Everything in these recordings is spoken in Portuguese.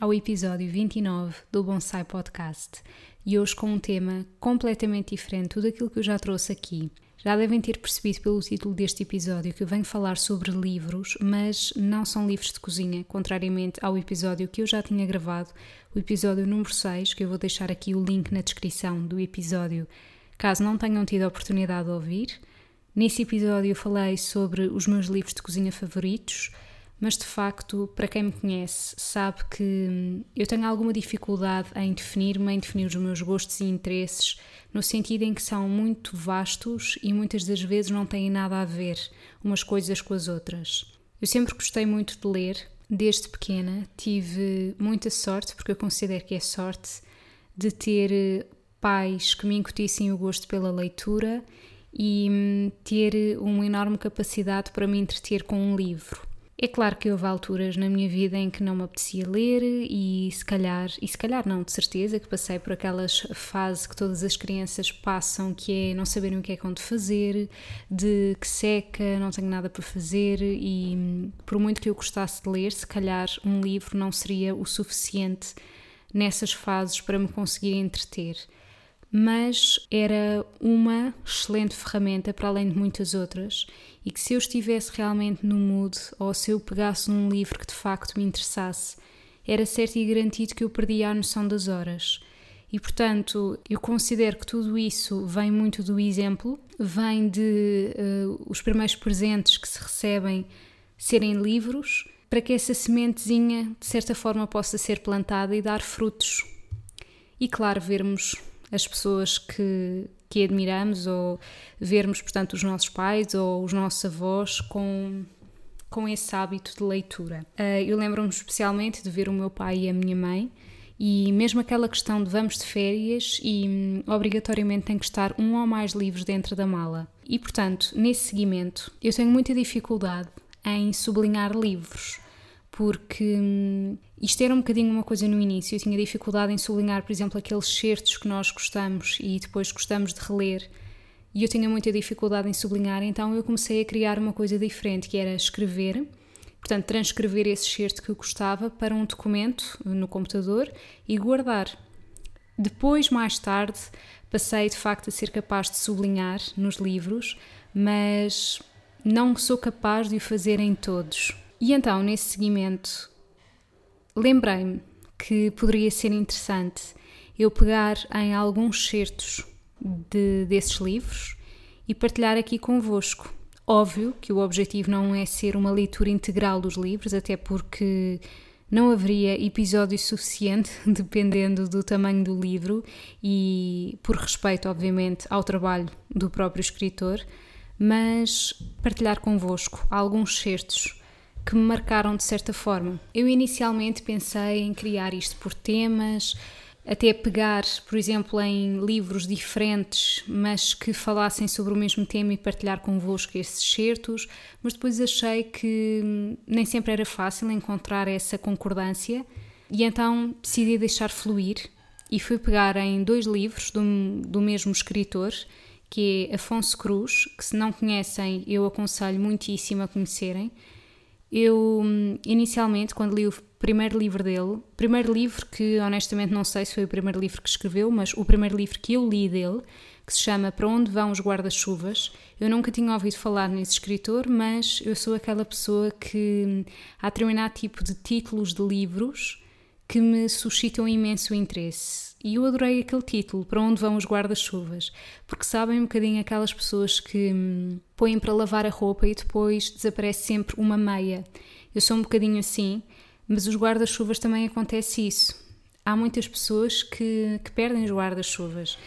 Ao episódio 29 do Bonsai Podcast e hoje com um tema completamente diferente tudo aquilo que eu já trouxe aqui. Já devem ter percebido pelo título deste episódio que eu venho falar sobre livros, mas não são livros de cozinha, contrariamente ao episódio que eu já tinha gravado, o episódio número 6, que eu vou deixar aqui o link na descrição do episódio, caso não tenham tido a oportunidade de ouvir. Nesse episódio eu falei sobre os meus livros de cozinha favoritos mas de facto, para quem me conhece, sabe que hum, eu tenho alguma dificuldade em definir-me, em definir os meus gostos e interesses, no sentido em que são muito vastos e muitas das vezes não têm nada a ver umas coisas com as outras. Eu sempre gostei muito de ler, desde pequena, tive muita sorte, porque eu considero que é sorte, de ter eh, pais que me incutissem o gosto pela leitura e hum, ter uma enorme capacidade para me entreter com um livro. É claro que houve alturas na minha vida em que não me apetecia ler e se calhar, e se calhar não, de certeza, que passei por aquelas fases que todas as crianças passam, que é não saberem o que é que de fazer, de que seca, não tenho nada para fazer e por muito que eu gostasse de ler, se calhar um livro não seria o suficiente nessas fases para me conseguir entreter mas era uma excelente ferramenta para além de muitas outras e que se eu estivesse realmente no mood ou se eu pegasse num livro que de facto me interessasse, era certo e garantido que eu perdia a noção das horas. E portanto, eu considero que tudo isso vem muito do exemplo, vem de uh, os primeiros presentes que se recebem serem livros, para que essa sementezinha de certa forma possa ser plantada e dar frutos. E claro, vermos as pessoas que, que admiramos ou vermos, portanto, os nossos pais ou os nossos avós com, com esse hábito de leitura. Uh, eu lembro-me especialmente de ver o meu pai e a minha mãe. E mesmo aquela questão de vamos de férias e hum, obrigatoriamente tem que estar um ou mais livros dentro da mala. E portanto, nesse seguimento, eu tenho muita dificuldade em sublinhar livros porque hum, isto era um bocadinho uma coisa no início. Eu tinha dificuldade em sublinhar, por exemplo, aqueles certos que nós gostamos e depois gostamos de reler. E eu tinha muita dificuldade em sublinhar, então eu comecei a criar uma coisa diferente, que era escrever, portanto, transcrever esse certo que eu gostava para um documento no computador e guardar. Depois, mais tarde, passei de facto a ser capaz de sublinhar nos livros, mas não sou capaz de o fazer em todos. E então, nesse seguimento, lembrei-me que poderia ser interessante eu pegar em alguns certos de, desses livros e partilhar aqui convosco. Óbvio que o objetivo não é ser uma leitura integral dos livros, até porque não haveria episódio suficiente, dependendo do tamanho do livro e por respeito, obviamente, ao trabalho do próprio escritor, mas partilhar convosco alguns certos que me marcaram de certa forma. Eu inicialmente pensei em criar isto por temas, até pegar, por exemplo, em livros diferentes, mas que falassem sobre o mesmo tema e partilhar convosco esses certos, mas depois achei que nem sempre era fácil encontrar essa concordância e então decidi deixar fluir e fui pegar em dois livros do, do mesmo escritor, que é Afonso Cruz, que se não conhecem eu aconselho muitíssimo a conhecerem, eu, inicialmente, quando li o primeiro livro dele, primeiro livro que honestamente não sei se foi o primeiro livro que escreveu, mas o primeiro livro que eu li dele, que se chama Para Onde Vão os Guarda-Chuvas, eu nunca tinha ouvido falar nesse escritor, mas eu sou aquela pessoa que há determinado tipo de títulos de livros que me suscitam imenso interesse e eu adorei aquele título, Para Onde Vão os Guarda-Chuvas, porque sabem um bocadinho aquelas pessoas que hum, põem para lavar a roupa e depois desaparece sempre uma meia. Eu sou um bocadinho assim, mas os guarda-chuvas também acontece isso. Há muitas pessoas que, que perdem os guarda-chuvas.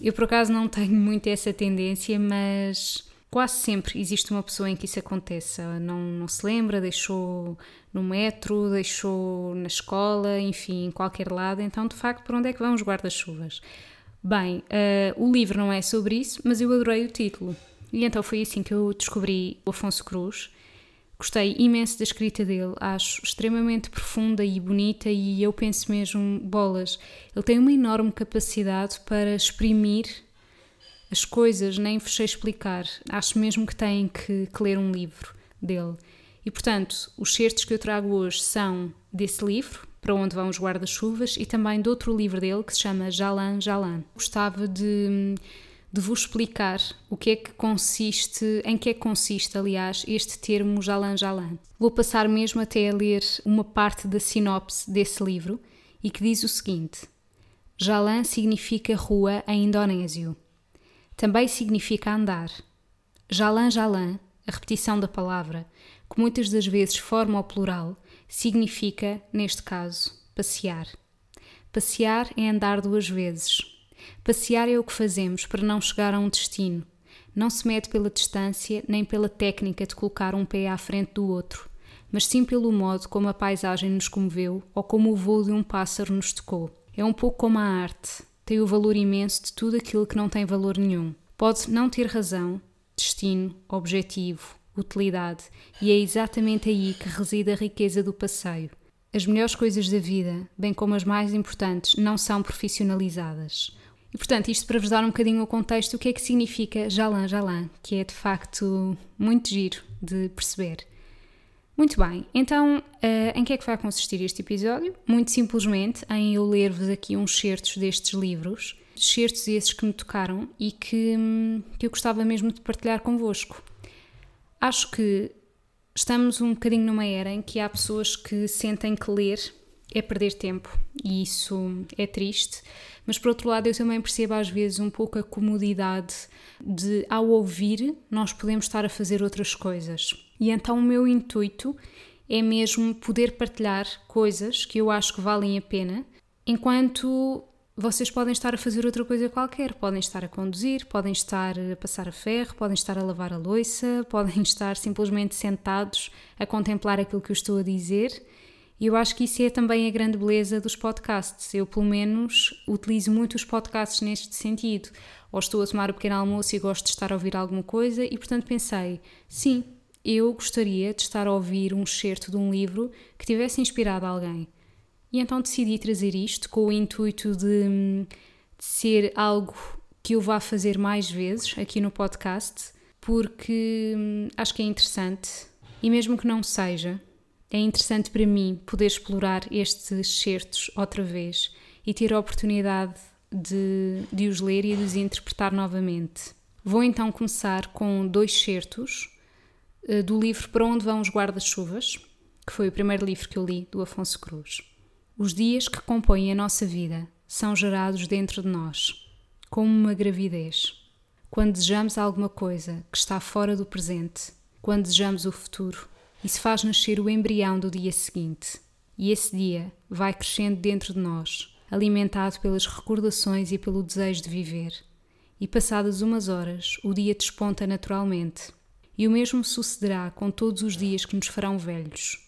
Eu por acaso não tenho muito essa tendência, mas quase sempre existe uma pessoa em que isso aconteça. Não, não se lembra, deixou no metro, deixou na escola, enfim, em qualquer lado. Então, de facto, para onde é que vão os guarda-chuvas? Bem, uh, o livro não é sobre isso, mas eu adorei o título. E então foi assim que eu descobri o Afonso Cruz. Gostei imenso da escrita dele, acho extremamente profunda e bonita, e eu penso mesmo, bolas, ele tem uma enorme capacidade para exprimir as coisas, nem vos sei explicar. Acho mesmo que têm que, que ler um livro dele. E portanto, os certos que eu trago hoje são desse livro, Para Onde Vão os Guarda-Chuvas, e também de outro livro dele que se chama Jalan Jalan. Gostava de de vos explicar o que é que consiste, em que é que consiste, aliás, este termo Jalan Jalan. Vou passar mesmo até a ler uma parte da sinopse desse livro e que diz o seguinte: Jalan significa rua em indonésio. Também significa andar. Jalan Jalan, a repetição da palavra, que muitas das vezes forma o plural, significa, neste caso, passear. Passear é andar duas vezes, Passear é o que fazemos para não chegar a um destino. Não se mede pela distância nem pela técnica de colocar um pé à frente do outro, mas sim pelo modo como a paisagem nos comoveu ou como o voo de um pássaro nos tocou. É um pouco como a arte, tem o valor imenso de tudo aquilo que não tem valor nenhum. Pode não ter razão, destino, objetivo, utilidade, e é exatamente aí que reside a riqueza do passeio. As melhores coisas da vida, bem como as mais importantes, não são profissionalizadas. E portanto, isto para vos dar um bocadinho o contexto, o que é que significa Jalan Jalan, que é de facto muito giro de perceber. Muito bem, então uh, em que é que vai consistir este episódio? Muito simplesmente em eu ler-vos aqui uns certos destes livros, certos esses que me tocaram e que, que eu gostava mesmo de partilhar convosco. Acho que estamos um bocadinho numa era em que há pessoas que sentem que ler é perder tempo e isso é triste. Mas por outro lado, eu também percebo às vezes um pouco a comodidade de, ao ouvir, nós podemos estar a fazer outras coisas. E então o meu intuito é mesmo poder partilhar coisas que eu acho que valem a pena, enquanto vocês podem estar a fazer outra coisa qualquer. Podem estar a conduzir, podem estar a passar a ferro, podem estar a lavar a louça, podem estar simplesmente sentados a contemplar aquilo que eu estou a dizer e eu acho que isso é também a grande beleza dos podcasts. Eu, pelo menos, utilizo muito os podcasts neste sentido. Ou estou a tomar o um pequeno almoço e gosto de estar a ouvir alguma coisa, e portanto pensei: sim, eu gostaria de estar a ouvir um excerto de um livro que tivesse inspirado alguém. E então decidi trazer isto com o intuito de, de ser algo que eu vá fazer mais vezes aqui no podcast, porque hum, acho que é interessante. E mesmo que não seja, é interessante para mim poder explorar estes certos outra vez e ter a oportunidade de, de os ler e de os interpretar novamente. Vou então começar com dois certos do livro Para Onde Vão os Guarda-Chuvas, que foi o primeiro livro que eu li do Afonso Cruz. Os dias que compõem a nossa vida são gerados dentro de nós, como uma gravidez. Quando desejamos alguma coisa que está fora do presente, quando desejamos o futuro, isso faz nascer o embrião do dia seguinte. E esse dia vai crescendo dentro de nós, alimentado pelas recordações e pelo desejo de viver. E passadas umas horas, o dia desponta naturalmente. E o mesmo sucederá com todos os dias que nos farão velhos.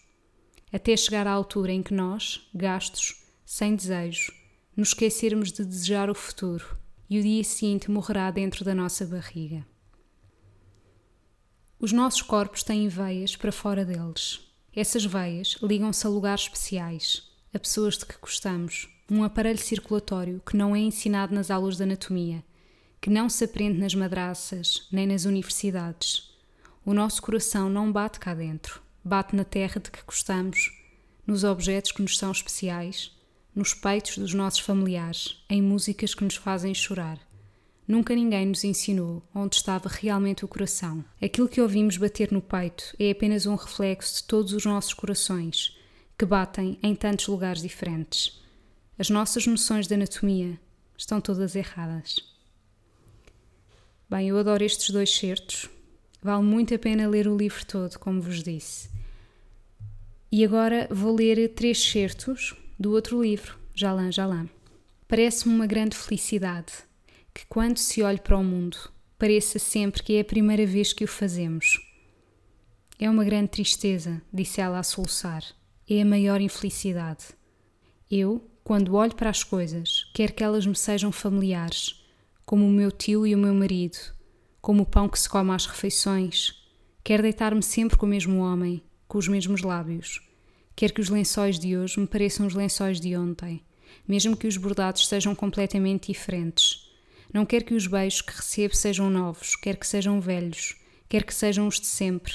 Até chegar à altura em que nós, gastos, sem desejo, nos esquecermos de desejar o futuro e o dia seguinte morrerá dentro da nossa barriga. Os nossos corpos têm veias para fora deles. Essas veias ligam-se a lugares especiais, a pessoas de que gostamos, um aparelho circulatório que não é ensinado nas aulas de anatomia, que não se aprende nas madraças nem nas universidades. O nosso coração não bate cá dentro, bate na terra de que gostamos, nos objetos que nos são especiais, nos peitos dos nossos familiares, em músicas que nos fazem chorar. Nunca ninguém nos ensinou onde estava realmente o coração. Aquilo que ouvimos bater no peito é apenas um reflexo de todos os nossos corações, que batem em tantos lugares diferentes. As nossas noções de anatomia estão todas erradas. Bem, eu adoro estes dois certos. Vale muito a pena ler o livro todo, como vos disse. E agora vou ler três certos do outro livro, Jalan Jalan. Parece-me uma grande felicidade que quando se olhe para o mundo, pareça sempre que é a primeira vez que o fazemos. É uma grande tristeza, disse ela a soluçar. É a maior infelicidade. Eu, quando olho para as coisas, quero que elas me sejam familiares, como o meu tio e o meu marido, como o pão que se come às refeições. Quero deitar-me sempre com o mesmo homem, com os mesmos lábios. Quero que os lençóis de hoje me pareçam os lençóis de ontem, mesmo que os bordados sejam completamente diferentes. Não quero que os beijos que recebo sejam novos, quero que sejam velhos, quero que sejam os de sempre.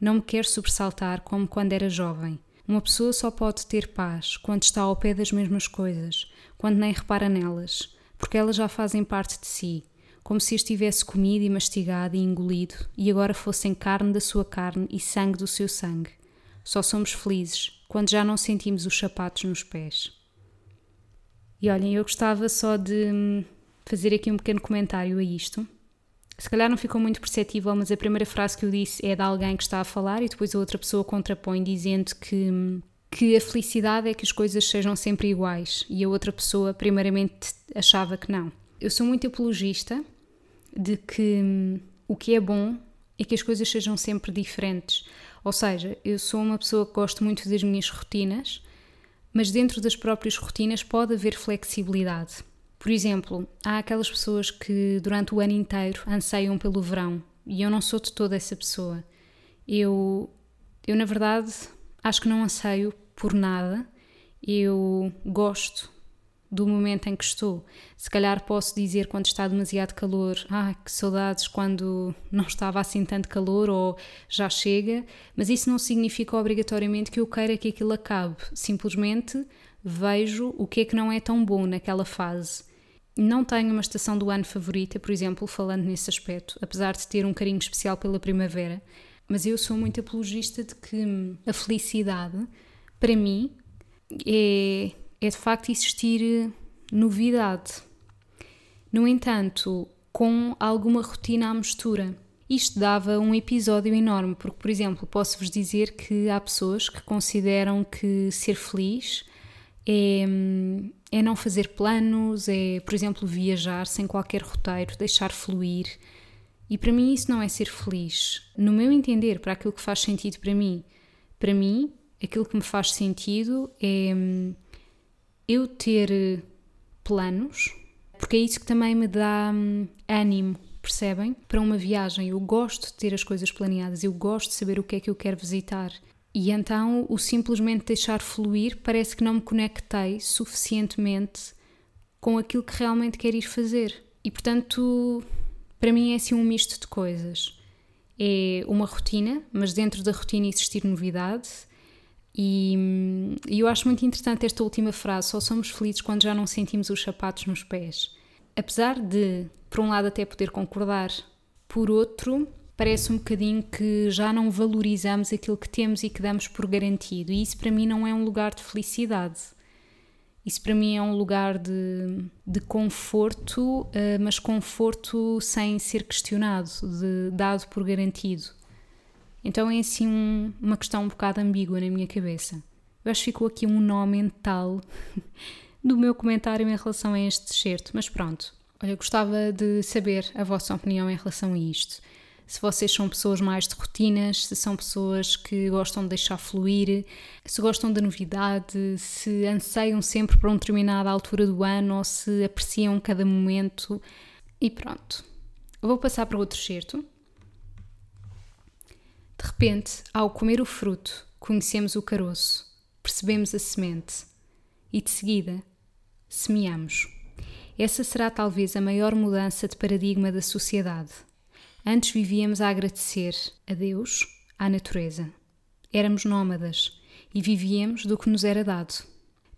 Não me quero sobressaltar como quando era jovem. Uma pessoa só pode ter paz quando está ao pé das mesmas coisas, quando nem repara nelas, porque elas já fazem parte de si, como se as tivesse comido e mastigado e engolido e agora fossem carne da sua carne e sangue do seu sangue. Só somos felizes quando já não sentimos os sapatos nos pés. E olhem, eu gostava só de hum, fazer aqui um pequeno comentário a isto se calhar não ficou muito perceptível, mas a primeira frase que eu disse é de alguém que está a falar e depois a outra pessoa contrapõe dizendo que, que a felicidade é que as coisas sejam sempre iguais e a outra pessoa, primeiramente, achava que não. Eu sou muito apologista de que hum, o que é bom é que as coisas sejam sempre diferentes. Ou seja, eu sou uma pessoa que gosto muito das minhas rotinas, mas dentro das próprias rotinas pode haver flexibilidade. Por exemplo, há aquelas pessoas que durante o ano inteiro anseiam pelo verão e eu não sou de toda essa pessoa. Eu, eu na verdade, acho que não anseio por nada. Eu gosto do momento em que estou. Se calhar posso dizer quando está demasiado calor, ah, que saudades quando não estava assim tanto calor ou já chega, mas isso não significa obrigatoriamente que eu queira que aquilo acabe. Simplesmente vejo o que é que não é tão bom naquela fase não tenho uma estação do ano favorita, por exemplo, falando nesse aspecto, apesar de ter um carinho especial pela primavera, mas eu sou muito apologista de que a felicidade, para mim, é, é de facto existir novidade. No entanto, com alguma rotina à mistura. Isto dava um episódio enorme, porque, por exemplo, posso-vos dizer que há pessoas que consideram que ser feliz é, é não fazer planos, é, por exemplo, viajar sem qualquer roteiro, deixar fluir. E para mim isso não é ser feliz. No meu entender, para aquilo que faz sentido para mim, para mim, aquilo que me faz sentido é hum, eu ter planos, porque é isso que também me dá hum, ânimo, percebem? Para uma viagem. Eu gosto de ter as coisas planeadas, eu gosto de saber o que é que eu quero visitar. E então o simplesmente deixar fluir parece que não me conectei suficientemente com aquilo que realmente quero ir fazer. E portanto, para mim é assim um misto de coisas. É uma rotina, mas dentro da rotina existir novidade. E, e eu acho muito interessante esta última frase: só somos felizes quando já não sentimos os sapatos nos pés. Apesar de, por um lado, até poder concordar, por outro, parece um bocadinho que já não valorizamos aquilo que temos e que damos por garantido. E isso para mim não é um lugar de felicidade. Isso para mim é um lugar de, de conforto, uh, mas conforto sem ser questionado, de, dado por garantido. Então é assim um, uma questão um bocado ambígua na minha cabeça. Eu acho que ficou aqui um nó mental do meu comentário em relação a este excerto, mas pronto. Olha, gostava de saber a vossa opinião em relação a isto se vocês são pessoas mais de rotinas, se são pessoas que gostam de deixar fluir, se gostam da novidade, se anseiam sempre para uma determinada altura do ano ou se apreciam cada momento. E pronto. vou passar para outro certo. De repente, ao comer o fruto, conhecemos o caroço, percebemos a semente e de seguida semeamos. Essa será talvez a maior mudança de paradigma da sociedade Antes vivíamos a agradecer a Deus, à natureza. Éramos nómadas e vivíamos do que nos era dado.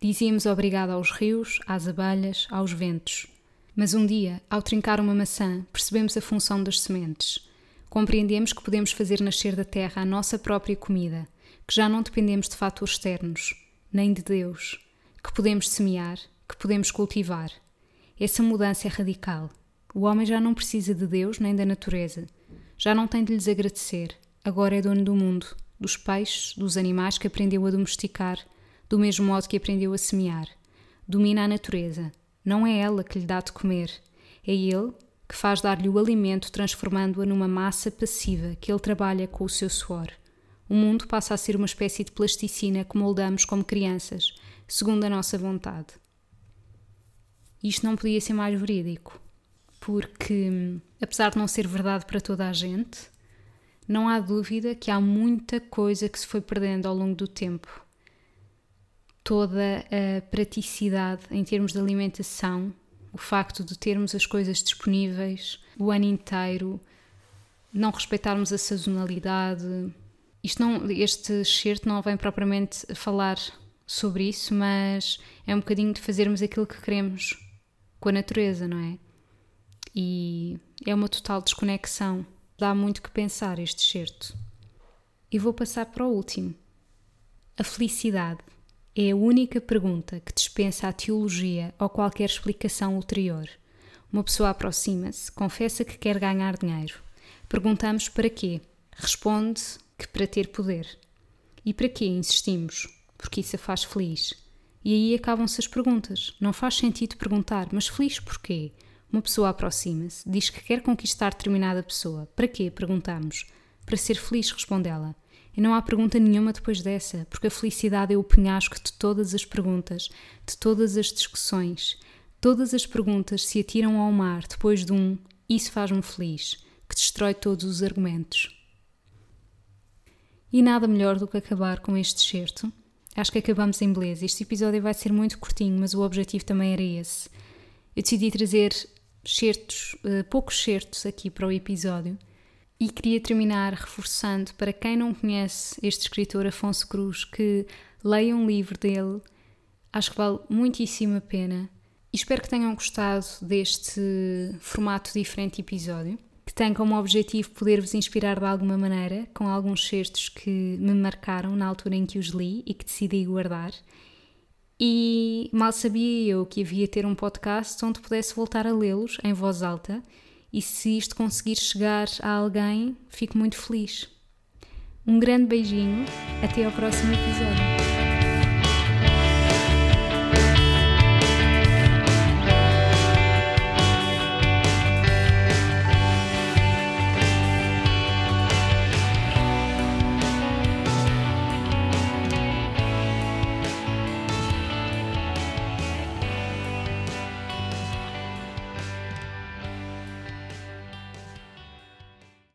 Dizíamos obrigado aos rios, às abelhas, aos ventos. Mas um dia, ao trincar uma maçã, percebemos a função das sementes. Compreendemos que podemos fazer nascer da terra a nossa própria comida, que já não dependemos de fatores externos, nem de Deus, que podemos semear, que podemos cultivar. Essa mudança é radical o homem já não precisa de Deus nem da natureza. Já não tem de lhes agradecer. Agora é dono do mundo, dos peixes, dos animais que aprendeu a domesticar, do mesmo modo que aprendeu a semear. Domina a natureza. Não é ela que lhe dá de comer. É Ele que faz dar-lhe o alimento, transformando-a numa massa passiva que Ele trabalha com o seu suor. O mundo passa a ser uma espécie de plasticina que moldamos como crianças, segundo a nossa vontade. Isto não podia ser mais verídico, porque, apesar de não ser verdade para toda a gente, não há dúvida que há muita coisa que se foi perdendo ao longo do tempo toda a praticidade em termos de alimentação, o facto de termos as coisas disponíveis o ano inteiro, não respeitarmos a sazonalidade. Isto não, este excerto não vem propriamente falar sobre isso, mas é um bocadinho de fazermos aquilo que queremos com a natureza, não é? E é uma total desconexão. Dá muito que pensar este excerto. E vou passar para o último. A felicidade é a única pergunta que dispensa a teologia ou qualquer explicação ulterior. Uma pessoa aproxima-se, confessa que quer ganhar dinheiro. Perguntamos para quê? Responde que para ter poder. E para quê insistimos? Porque isso a faz feliz. E aí acabam-se as perguntas. Não faz sentido perguntar, mas feliz porquê? Uma pessoa aproxima-se, diz que quer conquistar determinada pessoa. Para quê? Perguntamos. Para ser feliz, responde ela. E não há pergunta nenhuma depois dessa, porque a felicidade é o penhasco de todas as perguntas, de todas as discussões. Todas as perguntas se atiram ao mar depois de um Isso faz-me feliz, que destrói todos os argumentos. E nada melhor do que acabar com este excerto. Acho que acabamos em beleza. Este episódio vai ser muito curtinho, mas o objetivo também era esse. Eu decidi trazer certos, uh, poucos certos aqui para o episódio e queria terminar reforçando para quem não conhece este escritor Afonso Cruz que leia um livro dele. Acho que vale muitíssimo a pena. E espero que tenham gostado deste formato diferente episódio, que tem como objetivo poder-vos inspirar de alguma maneira com alguns certos que me marcaram na altura em que os li e que decidi guardar. E mal sabia eu que havia ter um podcast onde pudesse voltar a lê-los em voz alta e se isto conseguir chegar a alguém, fico muito feliz. Um grande beijinho, até ao próximo episódio.